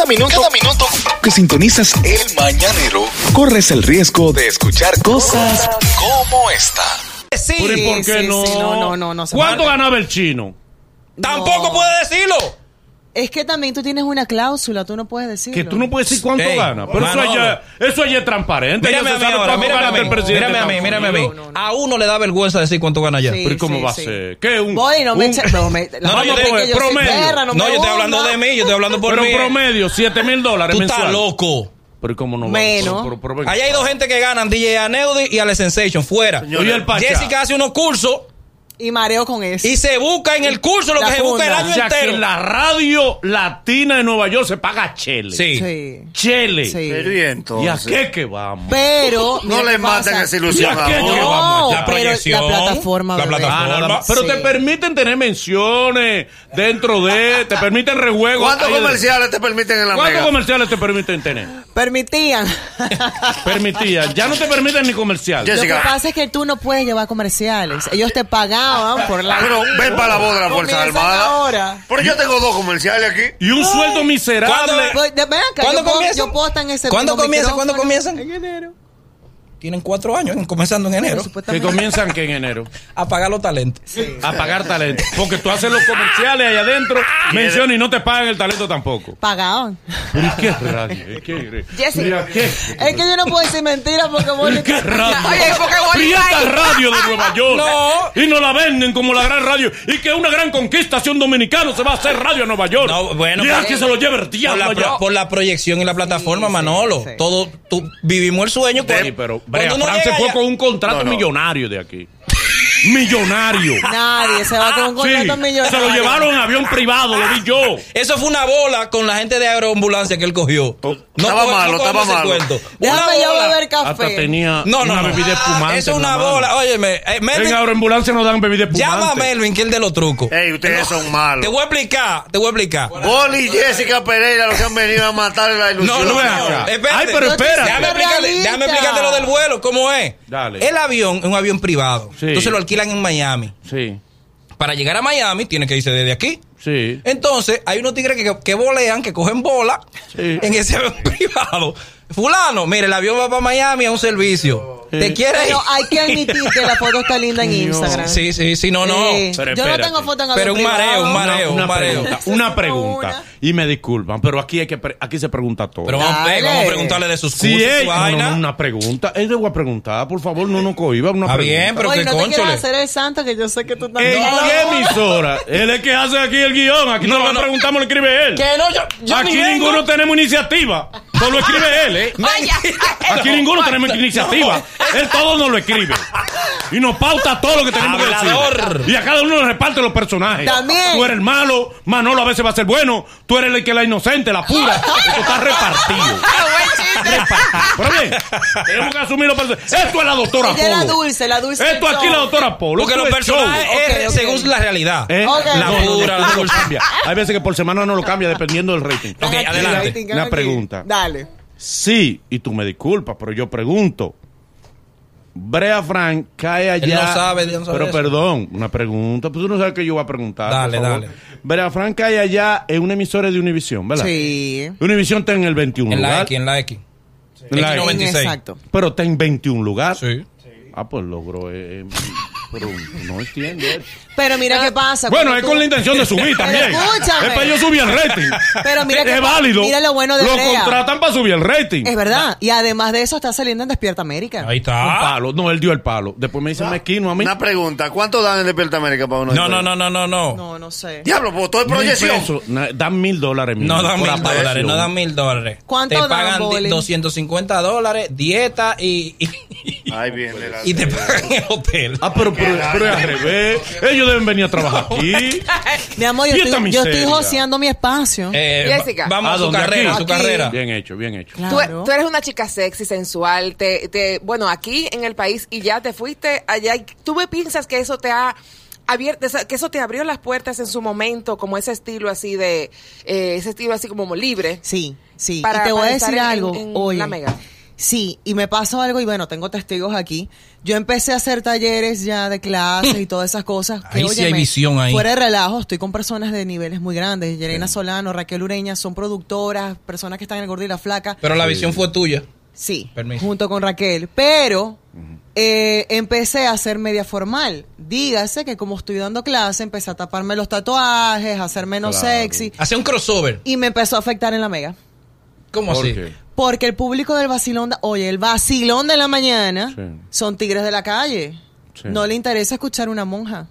Cada minuto, cada minuto que sintonizas el mañanero, corres el riesgo de escuchar cosas como esta. Sí. Pero ¿y por qué sí, no? sí, no, no, no, no se ¿Cuánto puede. ganaba el chino? Tampoco puede decirlo. Es que también tú tienes una cláusula, tú no puedes decirlo. Que tú no puedes decir cuánto Ey, gana. Pero eso allá, eso allá es transparente. Mírame Ya a mí ahora, mírame a mí, mírame a mí, mírame a mí. A uno le da vergüenza decir cuánto gana ya. Sí. Pero ¿y ¿cómo va a sí. ser? ¿Qué? Un, Voy, no me no, me- no, vamos yo te- promedio. perra, no, No, me yo estoy hablando de mí, yo estoy hablando por Pero mí. en promedio, 7 mil dólares Tú estás loco. Pero ¿y ¿cómo no va? Menos. Pero- pero- pero- Allá hay dos gente que ganan, DJ Aneudi y Ale Sensation, fuera. Y el. Jessica hace unos cursos Y mareo con eso. y se busca en el curso lo La que se busca el año O sea, que la radio latina de Nueva York se paga chele. Sí. Sí. Chele. Sí. Pero y ¿Y a entonces. qué que vamos? Pero. No le maten esa ilusión ¿Y a qué No, vamos? La pero proyección, la plataforma. la plataforma. Ah. Pero Sí. te permiten tener menciones dentro de, te permiten rejuegos. ¿Cuántos comerciales te permiten en la ¿Cuántos mega? comerciales te permiten tener? Permitían. Permitían. Ya no te permiten ni comercial. Yes. Lo que Jessica. pasa es que tú no puedes llevar comerciales. Ellos te pagaban por la. Pero ven para la boda de las Fuerzas Armadas. ahora. Pero yo tengo dos comerciales aquí. Y un sueldo miserable. ¿Cuándo- Pues, de- ven acá, ¿Cuándo yo puedo- comienzan? Yo puedo estar en ese ¿Cuándo comienzan? ¿Cuándo comienzan? En enero. Tienen cuatro años, comenzando en enero, Que comienzan que en enero. a pagar los talentos. A pagar talento. Porque tú haces los comerciales ahí adentro, mencionas y no te pagan el talento tampoco. Pagaban. ¿Pero y qué radio? ¿Y qué? Jessica. Mira, ¿qué? Es que yo no puedo decir mentiras porque vos ¿Y qué radio? Oye, porque Prieta Fry- Radio de Nueva York. No. Y nos la venden como la gran radio. Y que una gran conquista si un dominicano se va a hacer radio a Nueva York. No, bueno, Ya que se lo lleve el Por diablo la, allá. pro- por la proyección y la plataforma, sí, Manolo. sí. Todo, tú, vivimos el sueño. Pero cuando Brea uno Fran se llega fue allá- con un contrato No, no. millonario de aquí. Millonario. Nadie se va con un Sí, contrato millonario. se lo llevaron en avión privado, lo vi yo. Eso fue una bola con la gente de aeroambulancia que él cogió. No, Estaba malo, no estaba malo. cuento. Déjame Una yo beber café. Hasta tenía No, no, una no. bebida espumante. Eso es una bola. Óyeme, eh, Melvin, En aeroambulancia no dan bebida espumante. llama a Melvin, que es el de los trucos. Ey, ustedes son Te malos. voy a explicar, te voy a explicar. Boli y Jessica Pereira los que han venido a matar la ilusión. No, no, no. Ay, pero Yo te- espérate. Déjame explicarte, realista. déjame explicarte lo del vuelo, cómo es. Dale. El avión es un avión privado. Sí. Entonces lo alquilan en Miami. Sí, Para llegar a Miami tiene que irse desde aquí. sí. Entonces, hay unos tigres que, que volean, que cogen bola Sí. en ese privado. Fulano, mire, el avión va para Miami a un servicio. ¿Te quieres ir? Pero hay que admitir que la foto está linda en Instagram. Sí, sí, sí, no, no. Sí. Pero Yo no espérate. tengo foto en avión Pero un mareo, privado. un mareo. una, mareo. pregunta, una pregunta. Y me disculpan, pero aquí hay que pre- aquí se pregunta todo. Pero vamos, Dale. eh, vamos a preguntarle de sus cursos, su es no, vaina. no, una pregunta, él le voy a preguntar, por favor, no nos cohiba una Está pregunta. bien, pero Oye, que no te quieras conchole. hacer el santo que yo sé que tú también. ¿En qué emisora? Él es que hace aquí el guion. Aquí no, No, lo no. preguntamos, lo escribe él. Que no, yo, yo Aquí ni vengo. ninguno tenemos iniciativa. Todo lo escribe él, ¿eh? Vaya. Aquí ninguno tenemos iniciativa. Él todo nos lo escribe. Y nos pauta todo lo que tenemos que decir. Y a cada uno nos reparte los personajes. También. Tú eres el malo, Manolo a veces va a ser bueno. Tú eres el que es la inocente, la pura. Esto está repartido. Tenemos que asumir los personajes. Esto es la doctora la Polo. dulce, la dulce. Esto aquí es la doctora Polo. Porque los personajes es según la realidad. La pura, no. cambia. Hay veces que por semana no lo cambia dependiendo del rating. Ok, adelante. Una pregunta. Dale. Sí, y tú me disculpas, pero yo pregunto. Brea Frank cae allá. Él no sabe, sabe Pero eso. perdón, una pregunta. Pues tú no sabes que yo voy a preguntar. Dale, por favor. dale. Brea Frank cae allá en una emisora de Univision, ¿verdad? Sí. Univision está en el 21 En la lugar. X, en la X. En la X. X96. Exacto. Pero está en 21 lugar. Sí. Ah, pues logró. eh, eh, pero no entiendo. eso. Pero mira qué pasa. Bueno, es tú- con la intención de subir también. escúchame. Es para yo subir el rating. Pero mira es que- válido. mira lo bueno de Lo contratan para subir el rating. Es verdad. Y además de eso está saliendo en Despierta América. Ahí Un está. palo. No, él dio el palo. Después me dice mezquino a mí. Una pregunta. ¿Cuánto dan en Despierta América para uno? No, no, no, no, no, no. No, no sé. Diablo, pues todo es proyección. pesos. Dan mil dólares. No dan mil dólares, no dan mil dólares. ¿Cuánto Te dan, pagan di- Boli? 250 dólares, dieta y, y, Ahí viene la- y te pagan el hotel. Ah, pero, pero, pero es al revés. Ellos deben venir a trabajar aquí. Mi amor, yo estoy, yo estoy joseando mi espacio. Eh, Jessica. va- vamos ¿A a su dónde? carrera, Aquí. su carrera. Bien hecho, bien hecho. Tú, Claro. tú eres una chica sexy, sensual, te, te, bueno, aquí en el país y ya te fuiste allá. y ¿Tú me piensas que eso te ha abierto, que eso te abrió las puertas en su momento, como ese estilo así de, eh, ese estilo así como libre? Sí, sí. Para- y te voy para a estar decir en- algo. en Oye, la Mega. Sí, y me pasó algo y bueno, tengo testigos aquí. Yo empecé a hacer talleres ya de clases y todas esas cosas. Ahí sí hay visión ahí. Fuera de relajo, estoy con personas de niveles muy grandes. Yerena Solano, Raquel Ureña, son productoras, personas que están en el gordo y la flaca. Pero la visión fue tuya. Sí, Permiso. junto con Raquel. Pero eh, empecé a hacer media formal. Dígase que como estoy dando clase, empecé a taparme los tatuajes, a ser menos Claro. sexy. Hace un crossover. Y me empezó a afectar en la mega. ¿Cómo ¿Por así? qué? Porque el público del vacilón, de- oye, el vacilón de la mañana Sí. son tigres de la calle. Sí. No le interesa escuchar una monja.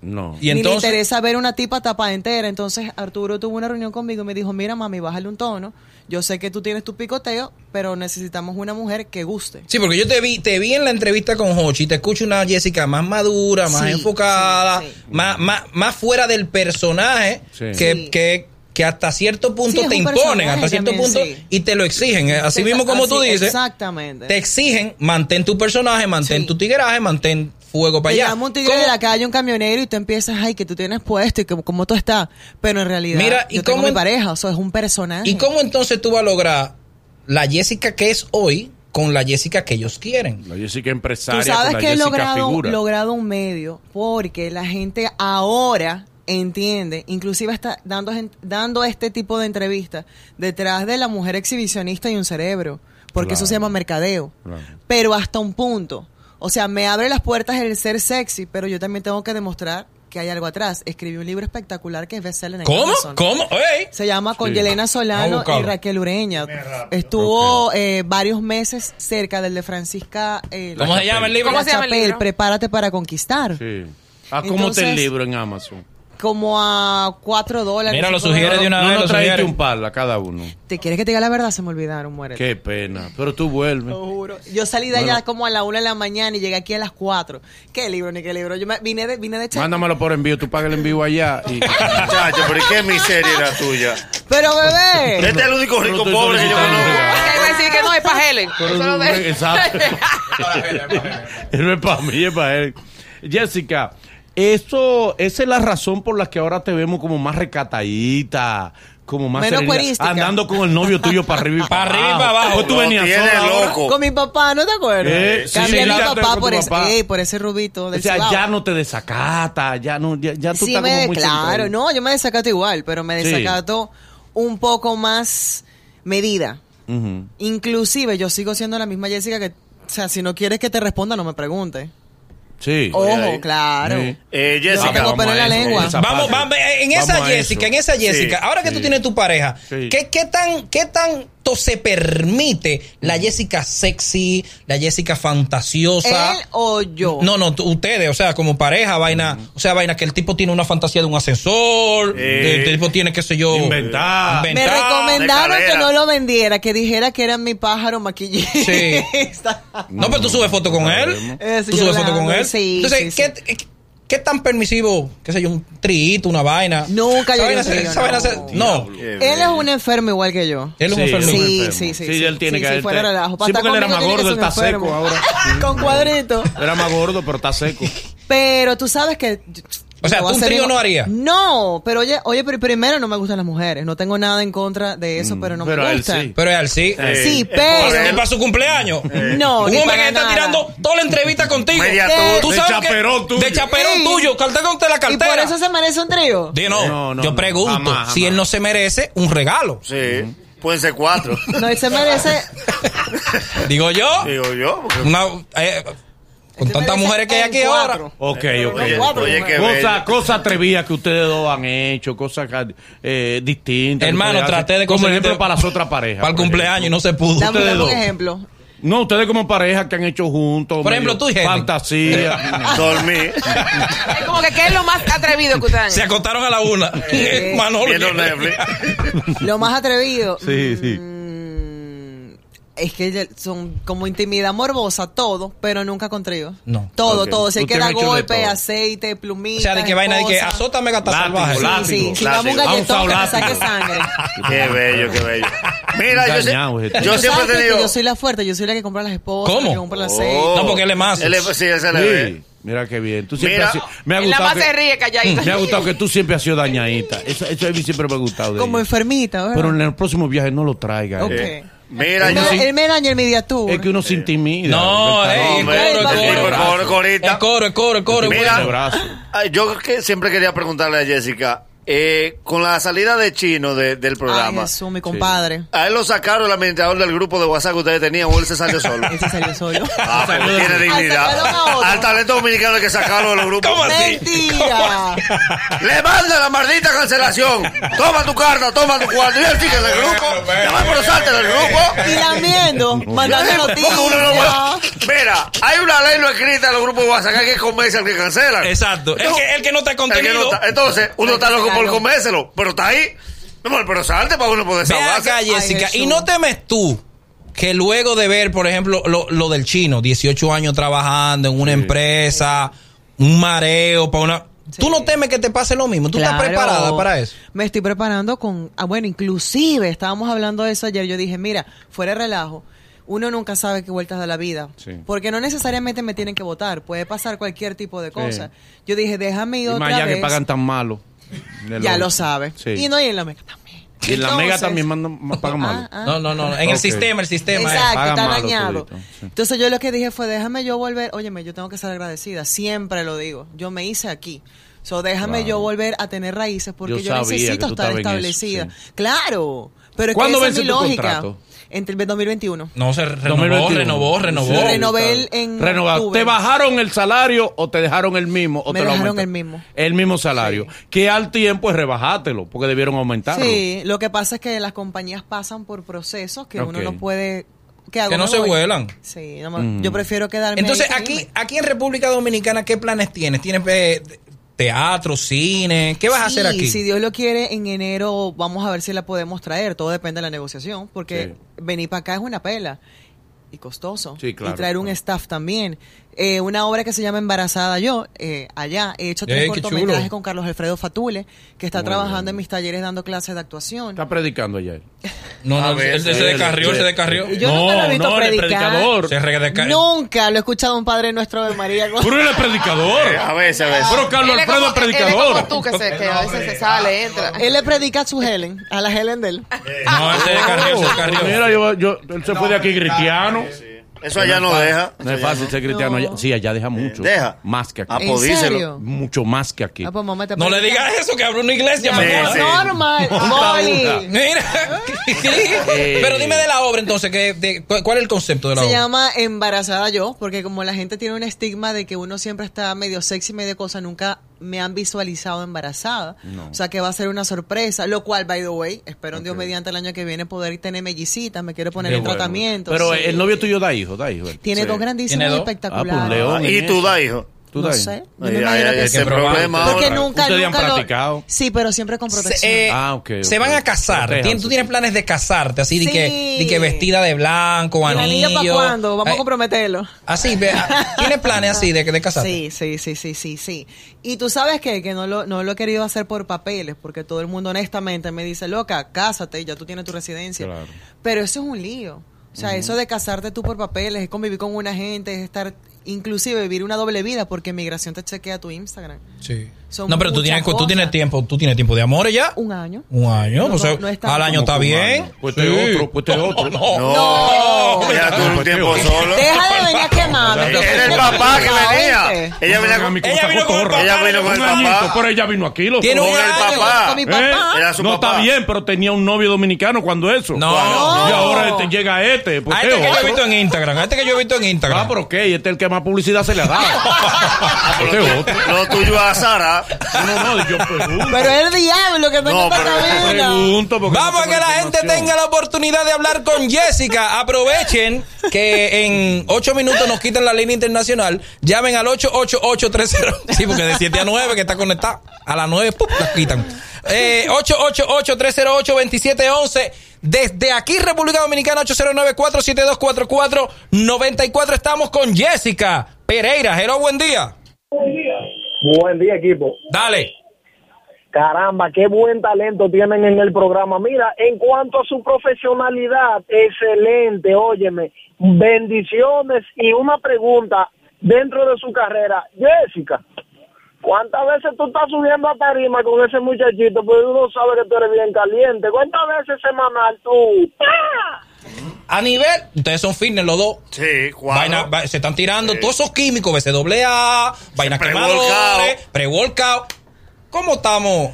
No. Y ni le entonces, interesa ver una tipa tapada entera. Entonces Arturo tuvo una reunión conmigo y me dijo, mira mami, bájale un tono. Yo sé que tú tienes tu picoteo, pero necesitamos una mujer que guste. sí, porque yo te vi, te vi en la entrevista con Hochi, te escucho una Jessica más madura, más Sí, enfocada, sí, sí. Más, más, más fuera del personaje, Sí. que, Sí. que, que hasta cierto punto Sí, te imponen, hasta cierto también, punto, sí. y te lo exigen. ¿eh? Así mismo como tú Así, dices, Exactamente. te exigen, mantén tu personaje, mantén Sí. tu tigraje, mantén fuego para Te allá. llama un tigre ¿Cómo- de la calle, un camionero, y tú empiezas, ay, que tú tienes puesto y que cómo tú estás. Pero en realidad, Mira, ¿y yo tengo cómo- mi pareja, o sea, es un personaje. ¿Y cómo entonces tú vas a lograr la Jessica que es hoy con la Jessica que ellos quieren? La Jessica Tú empresaria sabes con la que he logrado, figura. logrado un medio porque la gente ahora entiende, inclusive está dando, dando este tipo de entrevistas detrás de la mujer exhibicionista y un cerebro, porque eso se llama mercadeo. Claro. Pero hasta un punto. O sea, me abre las puertas el ser sexy, pero yo también tengo que demostrar que hay algo atrás. Escribí un libro espectacular que es bestseller en ¿Cómo? Amazon. ¿Cómo? ¡Ey! Se llama Con Sí. Yelena Solano y Raquel Ureña. Estuvo eh, varios meses cerca del de Francisca. eh, ¿Cómo La se llama el libro? ¿Cómo La se llama el libro? Prepárate para conquistar. Sí. ¿A cómo está el Entonces- libro en Amazon? Como a cuatro dólares. Mira, lo sugiere de una no vez, nos lo un par a cada uno. ¿Te quieres que te diga la verdad? Se me olvidaron, muere. Qué pena. Pero tú vuelves. Lo juro. Yo salí de allá como a la una de la mañana y llegué aquí a las cuatro. ¿Qué libro ni qué libro? Yo me- vine de, vine de Cha- Mándamelo por envío. Tú pagas el envío allá. Y... Muchacho, pero ¿y qué miseria era tuya? Pero bebé. Este es el único rico pobre que yo conozco. a decir que no es para Helen. Pero Eso lo no- de- Exacto. no es para mí, es para él. Jessica, eso, esa es la razón por la que ahora te vemos como más recatadita, como más Menos cuerística. andando con el novio tuyo para arriba y Para arriba y para abajo. Tú venías sola loco. Con mi papá, ¿no te acuerdas? Eh, sí, Cambié sí, a mi papá por, ese, papá. ey, por ese rubito O del sea, Cibao. ya no te desacata, ya no, ya, ya tú sí estás me, como muy claro, centrado. no, yo me desacato igual, pero me Sí. desacato un poco más medida. Ujú. Inclusive yo sigo siendo la misma Jessica que, o sea, si no quieres que te responda, no me pregunte. Sí. Ojo, claro. Sí. Eh, Yo Jessica, tengo pelo en la lengua. Vamos, vamos, en esa Vamos Jessica, eso. en esa Jessica, Sí, ahora que tú tienes tu pareja, Sí. ¿qué, qué tan, ¿qué tanto se permite la Jessica sexy, la Jessica fantasiosa? ¿Él o yo? No, no, ustedes, o sea, como pareja, vaina, o sea, vaina que el tipo tiene una fantasía de un ascensor, Eh. el tipo tiene, qué sé yo, Inventar. Me recomendaron que no lo vendiera, que dijera que era mi pájaro maquillista. No, pero tú subes foto con él. Tú subes foto con él. sí, Entonces, sí, ¿qué, qué tan permisivo, qué sé yo, un trito, una vaina? Nunca yo no. No. Él es un enfermo igual que yo. Él es un Sí, enfermo. él Sí, enfermo. sí, sí, Sí, sí. él tiene Sí, que sí, fuera de relajo. Sí, porque él estar era más gordo, que está seco ahora. Con cuadritos. Era más gordo, pero está seco. Pero tú sabes que. O sea, ¿tú un trío no harías? No, pero oye, oye, pero primero no me gustan las mujeres. No tengo nada en contra de eso, pero no pero me él gustan. sí. Pero es al sí. Eh, Sí, es pero- Y él. para su cumpleaños. No, un hombre que está tirando toda la entrevista contigo. Media Eh, Tú De sabes que- chaperón tuyo. De chaperón Sí. tuyo. Cartera la Y cartera. por eso se merece un trío. No, No, no, yo no. pregunto Jamás, si él no se merece un regalo. Sí, pueden ser cuatro. No, él se merece. Digo yo, Digo yo. porque- una, eh, con se tantas mujeres que hay aquí ahora. Ok, ok. Oye, cuatro oye, cosa atrevidas que ustedes dos han hecho, cosas eh, distintas. Hermano, traté de Como ejemplo para las otras parejas. Para el cumpleaños y no se pudo. Dame, Ustedes dame un dos. ejemplo. No, ustedes como pareja que han hecho juntos. Por ejemplo, tú y Helen. Fantasía. Dormí. Es como que ¿qué es lo más atrevido que ustedes han Se hecho? acostaron a la una. Manolo. Lo más atrevido. Sí, sí. Es que son como intimidad morbosa, todo, pero nunca con tríos. No. Todo, Ok. todo. Si hay que Ustedes dar han hecho de golpe, aceite, plumita. O sea, de que vaina de que azótame gata Látigo, salvaje. Sí, látigo. sí. Si damos un galletón que me saque sangre. Qué bello, qué bello. Mira, yo, este. yo siempre he tenido. Yo soy la fuerte, yo soy la que compra las esposas, ¿Cómo? la que compra el aceite. Oh. No, porque él es más. Él es- sí, ese le ve. Sí, mira qué bien. Tú siempre Mira. has me ha gustado. más se que- ríe calladito. Me ha gustado que tú siempre has sido dañadita. Eso, eso a mí siempre me ha gustado. de Como ella. enfermita, ¿verdad? Pero en el próximo viaje no lo traiga. Ok. eh. Mira, Él yo daña el media tour. Es que uno se intimida. No, ey, Hombre, el coro, el el coro. el coro. El coro, el coro, el coro. Mira. Yo que siempre quería preguntarle a Jessica, eh, con la salida de Chino de- del Ay, programa, Jesús, mi compadre. a él lo sacaron el administrador del grupo de WhatsApp que ustedes tenían o él se salió solo. Él se salió solo. Ah, pues tiene sacaron a dignidad. Al talento dominicano hay que sacarlo de los grupos. ¿Cómo así? Mentira. Le manda la maldita cancelación. Toma tu carta, toma tu cuarto. Y él sigue del grupo. Ya va por salte del grupo. Y lamiendo, mandando noticias. Mira, hay una ley no escrita en los grupos de WhatsApp que hay que convencer al que cancelan. Exacto. El que, el que no está El que no contenido. está- entonces, uno está loco por convérselo, pero está ahí. Mi amor, pero salte para uno poder Ve acá, Jessica. Y no temes tú que luego de ver, por ejemplo, lo, lo del chino, 18 años trabajando en una empresa, un mareo para una. ¿Tú no temes que te pase lo mismo? ¿Tú estás preparada para eso? Me estoy preparando con, ah, bueno, inclusive estábamos hablando de eso ayer. Yo dije, mira, fuera de relajo. Uno nunca sabe qué vueltas da la vida. Sí. Porque no necesariamente me tienen que votar. Puede pasar cualquier tipo de cosa. Yo dije, déjame ir Y otra más allá vez. que pagan tan malo. De ya lo- lo sabe. Sí. Y no, y en la mega también. Y en la mega también mandan, pagan malo. Ah, ah. No, no, no. En el sistema, el sistema. eh. Exacto, está malo dañado. todito, sí. Entonces yo lo que dije fue, déjame yo volver, óyeme, yo tengo que ser agradecida, siempre lo digo, yo me hice aquí. So, déjame yo volver a tener raíces porque Yo necesito estar eso, establecida. sí. Claro, pero es que ¿Cuándo esa es mi tu lógica. contrato? Entre el 2021. No, se renovó, 2021. renovó, renovó. Sí, Renové en Renovado. octubre. ¿Te bajaron el salario o te dejaron el mismo? O Me te lo dejaron aumentaron? el mismo. El mismo salario. Que al tiempo es rebajártelo, porque debieron aumentarlo. Sí, lo que pasa es que las compañías pasan por procesos que uno no puede... Que no ¿Me se voy? vuelan. Sí, no yo prefiero quedarme Entonces, ahí aquí, irme. aquí en República Dominicana, ¿qué planes tienes? ¿Tienes eh, teatro, cine? ¿Qué vas a hacer Sí, aquí? Si Dios lo quiere, en enero vamos a ver si la podemos traer. Todo depende de la negociación, porque venir para acá es una pela y costoso. Sí, claro, y traer un claro. staff también. Eh, una obra que se llama Embarazada Yo, eh, allá. He hecho tres Ey, cortometrajes con Carlos Alfredo Fatule, que está Muy trabajando bien. en mis talleres dando clases de actuación. Está predicando ayer. No, no, A ver, él se sí, descarrió, sí. se descarrió. Yo nunca lo he visto no, él predicar. predicador. Se redeca- Nunca lo he escuchado un Padre Nuestro de María. Pero él es predicador. A veces, a veces. Pero Carlos Él Alfredo es como- él es predicador. como tú, que, se, que a veces se sale, entra. Él le predica a su Helen, a la Helen de él. No, él se descarrió, se descarrió. Mira, yo, yo, él se fue de aquí cristiano. Eso allá no deja. No es fácil ser cristiano. allá. Sí, allá deja mucho. Deja. Más que aquí. Ah, ¿En serio? Mucho más que aquí. Ah, pues, mamá, te No le digas eso, que abre una iglesia Ya, sí. Normal. Molly. Mira, pero dime de la obra entonces, que, de- cu- ¿cuál es el concepto de la Se obra? llama Embarazada Yo, porque como la gente tiene un estigma de que uno siempre está medio sexy, medio cosa, nunca me han visualizado embarazada. O sea que va a ser una sorpresa, lo cual, by the way, espero en Dios mediante el año que viene poder tener mellicitas, me quiero poner Qué en bueno. tratamiento. Pero sí. el novio tuyo da hijo, da hijo. Tiene Sí. dos grandísimos ¿Tiene dos? espectaculares. Ah, pues, León. Y en tú da, hijo. ¿Tú No sé. hijo? Yo Ay, me ay, imagino ay, que ese problema Porque ahora. nunca, Ustedes han nunca lo- practicado. Sí, pero siempre con protección. Se, eh, Ah, ok, se ok. van a casar. Protéjanse. Tien- Tú tienes planes de casarte, así de, Sí. que, de que vestida de blanco, ¿Y el anillo. anillo para cuándo? Vamos a Eh, comprometerlo. Así, ve, ah, ¿tienes planes así de, de casarte? Sí, sí, sí, sí, sí, sí. Y tú sabes qué? que no lo, no lo he querido hacer por papeles, porque todo el mundo honestamente me dice, loca, cásate, ya tú tienes tu residencia. Claro. Pero eso es un lío. O sea, eso de casarte tú por papeles, es convivir con una gente, es estar, inclusive vivir una doble vida, porque migración te chequea tu Instagram. Sí. Son No, pero tú tienes, tú tienes tiempo, tú tienes tiempo de amores ya. Un año. Un año, No, pues no, no es tan- al año está ¿Cómo que un bien. año? Pues este otro, pues este otro. No, No, ya tuve un tiempo solo. Deja de venir a quemarme. Era el papá que venía. Ella venía con, como Ella vino con el papá. ella vino con el Un añito, papá. pero ella vino aquí. Lo Tiene un papá. Con mi ¿Eh? papá. Era su no papá. está bien, pero tenía un novio dominicano cuando eso. No. Y No. ahora este llega este. Pues A ¿qué este que yo he visto en Instagram, a este que yo he visto en Instagram. Ah, pero ok, este es el que más publicidad se le ha dado. Este es otro. Lo tuyo a Sara. No, no, yo pregunto. Pero es el diablo que está en No, esta pero- cabina. Vamos a que la gente tenga la oportunidad de hablar con Jessica. Aprovechen que en ocho minutos nos quitan la línea internacional. Llamen al 888-30. Sí, porque de 7 a 9 que está conectado. A las 9, ¡pum! las quitan. Eh, 888-308-2711. Desde aquí, República Dominicana, 809-472-4494. Estamos con Jessica Pereira. Hello, buen día. Buen día, equipo. Dale. Caramba, qué buen talento tienen en el programa. Mira, en cuanto a su profesionalidad, excelente, óyeme. Bendiciones y una pregunta dentro de su carrera. Jessica, ¿cuántas veces tú estás subiendo a tarima con ese muchachito? Pues uno sabe que tú eres bien caliente. ¿Cuántas veces semanal tú? ¡Ah! A nivel, ustedes son fitness los dos. Sí, cuatro. Vaina- va- se están tirando Sí. todos esos químicos, BCAA, pre-volcado. quemadores, pre-workout. ¿Cómo estamos?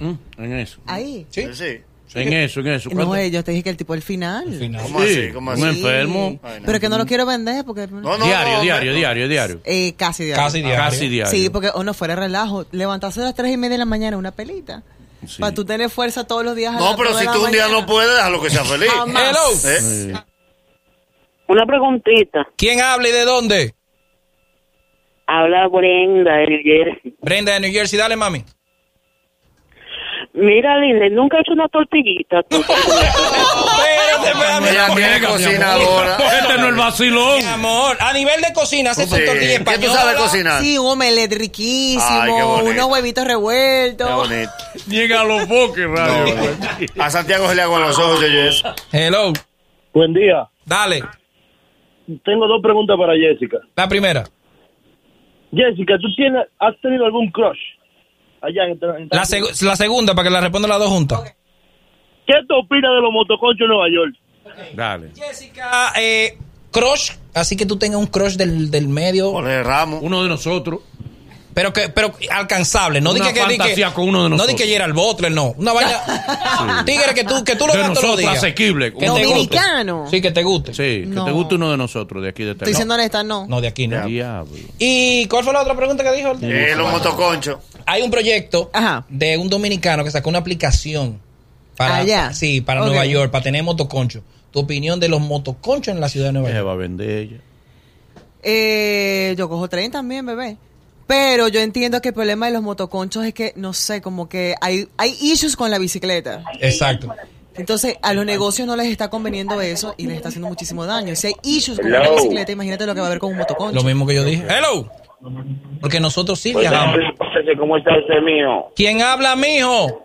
Mm, En eso. Ahí. ¿Sí? Sí, sí. En eso, en eso. No, ¿Cuánto? eh, yo te dije que el tipo el final. Final. ¿Cómo Sí, así? ¿Cómo un así? enfermo. Ay, no. Pero que no lo quiero vender porque... No, no, diario, no, diario, no. diario, diario. Eh, casi diario. Casi diario. Casi diario. Sí, porque uno fuera de relajo. Levantarse a las 3 y media de la mañana una pelita. Sí. Para tú tener fuerza todos los días. a No, pero si tú un día mañana. no puedes, déjalo que sea feliz. Hello. ¿Eh? Sí. Una preguntita. ¿Quién habla y de dónde? Habla Brenda de New Jersey. Brenda de New Jersey, dale mami. Mira, Linde, nunca he hecho una tortillita. tú. Espérate, tiene cocinadora. Este no es el vacilón. Mi amor, a nivel de cocina, hace Sí. tu tortilla ¿Qué española. tú sabes cocinar? Sí, un omelette riquísimo, qué unos huevitos Qué revueltos. bonito. Llega a los boques, radio. No. A Santiago se le hago en los ojos, eso. Hello, Buen día. dale. Tengo dos preguntas para Jessica. La primera. Jessica, ¿tú tienes, has tenido algún crush allá en, en La, seg- la segunda, para que la responda las dos juntas. ¿Qué te opinas de los motoconchos en Nueva York? Dale. Jessica, eh, crush, así que tú tengas un crush del, del medio, Jorge Ramos. Uno de nosotros. pero que pero alcanzable, no di Una que, que, que- con uno de No que Gerald Butler, no. Una vaina tigre que tú que tú lo De veas todos los nosotros, días. asequible. Que te Dominicano. guste. Sí, que te guste. Sí, que No. te guste uno de nosotros de aquí de Estoy siendo honesta, no. No, de aquí no. Diablo. ¿Y cuál fue la otra pregunta que dijo? Eh, los motoconchos. Hay un proyecto Ajá. de un dominicano que sacó una aplicación para Allá. sí, para. Nueva York, para tener motoconchos. Tu opinión de los motoconchos en la ciudad de Nueva ¿Qué se York. va a vender ella? Eh, yo cojo tren también, bebé. Pero yo entiendo que el problema de los motoconchos es que, no sé, como que hay, hay issues con la bicicleta. Exacto. Entonces, a los negocios no les está conveniendo eso y les está haciendo muchísimo daño. Si hay issues con la bicicleta, imagínate lo que va a haber con un motoconcho. Lo mismo que yo dije. Hello. Porque nosotros sí viajamos. ¿Cómo está usted mío? ¿Quién habla, mijo?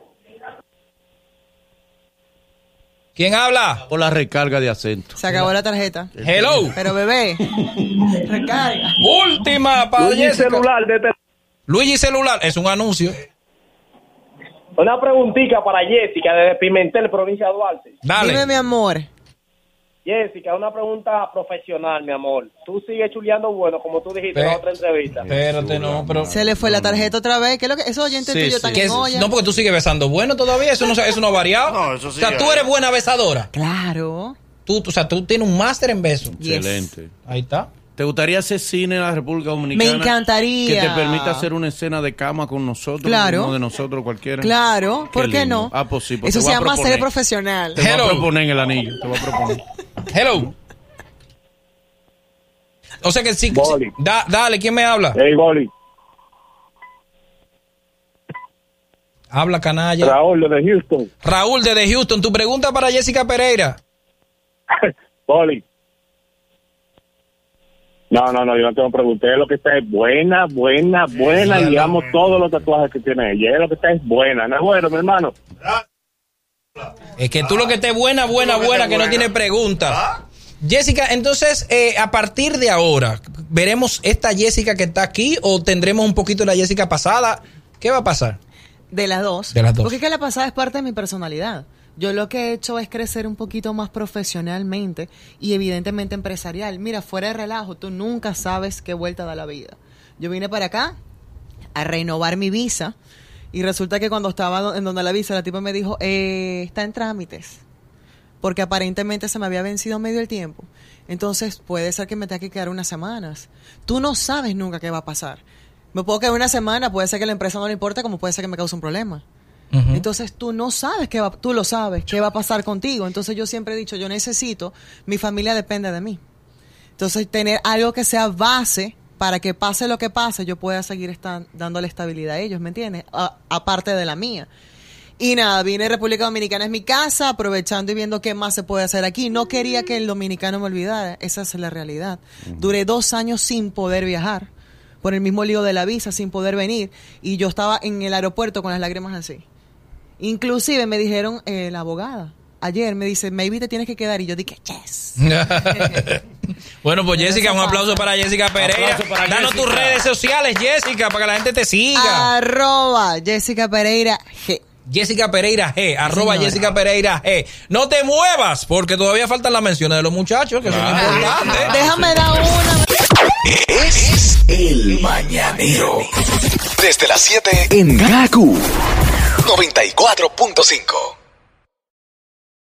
¿Quién habla? Por la recarga de acento. Se acabó la tarjeta. Hello. Pero, bebé, recarga. Última para Luigi Jessica. celular de Luigi celular es un anuncio. Una preguntita para Jessica desde Pimentel, provincia de Duarte. Dale. Dime, mi amor. Jessica, una pregunta profesional, mi amor. Tú sigues chuleando bueno, como tú dijiste en Pe- la otra entrevista. Espérate, no, pero. Se le fue la tarjeta otra vez. ¿Qué es lo que esos oyentes Sí, tuyos sí. están ¿Qué en es? No, porque tú sigues besando bueno todavía. Eso no, eso no ha variado. No, eso sí O sea, tú eres buena besadora. Claro. Tú, o sea, tú tienes un máster en beso. Yes. Excelente. Ahí está. ¿Te gustaría hacer cine en la República Dominicana? Me encantaría. Que te permita hacer una escena de cama con nosotros. Claro. Uno de nosotros cualquiera. Claro, ¿por qué, no? Ah, pues sí. pues Eso se voy llama ser profesional. Te voy Hello. a proponer en el anillo. Te voy a proponer. Hello. O sea que sí. sí. Boli. Da- dale, ¿quién me habla? Hey, Goli. Habla canalla. Raúl de Houston. Raúl desde Houston, tu pregunta para Jessica Pereira. Goli. No, no, no, yo no tengo pregunté. Lo que está es buena, buena, buena. Sí, y ya amo lo- todos los tatuajes que tiene ella. Lo que está es buena. No es bueno, mi hermano. Es que tú lo que estés buena, buena, que buena, que no tiene preguntas. Jessica, entonces, eh, a partir de ahora, ¿veremos esta Jessica que está aquí o tendremos un poquito de la Jessica pasada? ¿Qué va a pasar? De las dos. De las dos. Porque es que la pasada es parte de mi personalidad. Yo lo que he hecho es crecer un poquito más profesionalmente y evidentemente empresarial. Mira, fuera de relajo, tú nunca sabes qué vuelta da la vida. Yo vine para acá a renovar mi visa y resulta que cuando estaba en donde la visa, la tipa me dijo, eh, está en trámites. Porque aparentemente se me había vencido medio el tiempo. Entonces puede ser que me tenga que quedar unas semanas. Tú no sabes nunca qué va a pasar. Me puedo quedar una semana, puede ser que la empresa no le importe, como puede ser que me cause un problema. Entonces tú no sabes qué va, tú lo sabes, qué va a pasar contigo. Entonces yo siempre he dicho, yo necesito, mi familia depende de mí. Entonces tener algo que sea base para que pase lo que pase, yo pueda seguir estan- dándole estabilidad a ellos, ¿me entiendes? Aparte de la mía. Y nada, vine a República Dominicana, es mi casa, aprovechando y viendo qué más se puede hacer aquí. No quería que el dominicano me olvidara, esa es la realidad. Duré dos años sin poder viajar, por el mismo lío de la visa, sin poder venir. Y yo estaba en el aeropuerto con las lágrimas así. Inclusive me dijeron, eh, la abogada, ayer me dice, maybe te tienes que quedar. Y yo dije, yes. bueno, pues Jessica, un aplauso para Jessica Pereira. Para Danos tus redes sociales, Jessica, para que la gente te siga. Arroba Jessica Pereira G. Jessica Pereira G, arroba señora. Jessica Pereira G. No te muevas, porque todavía faltan las menciones de los muchachos, que son importantes. Déjame dar una. Es el mañanero. Desde las 7 en Gaku 94.5.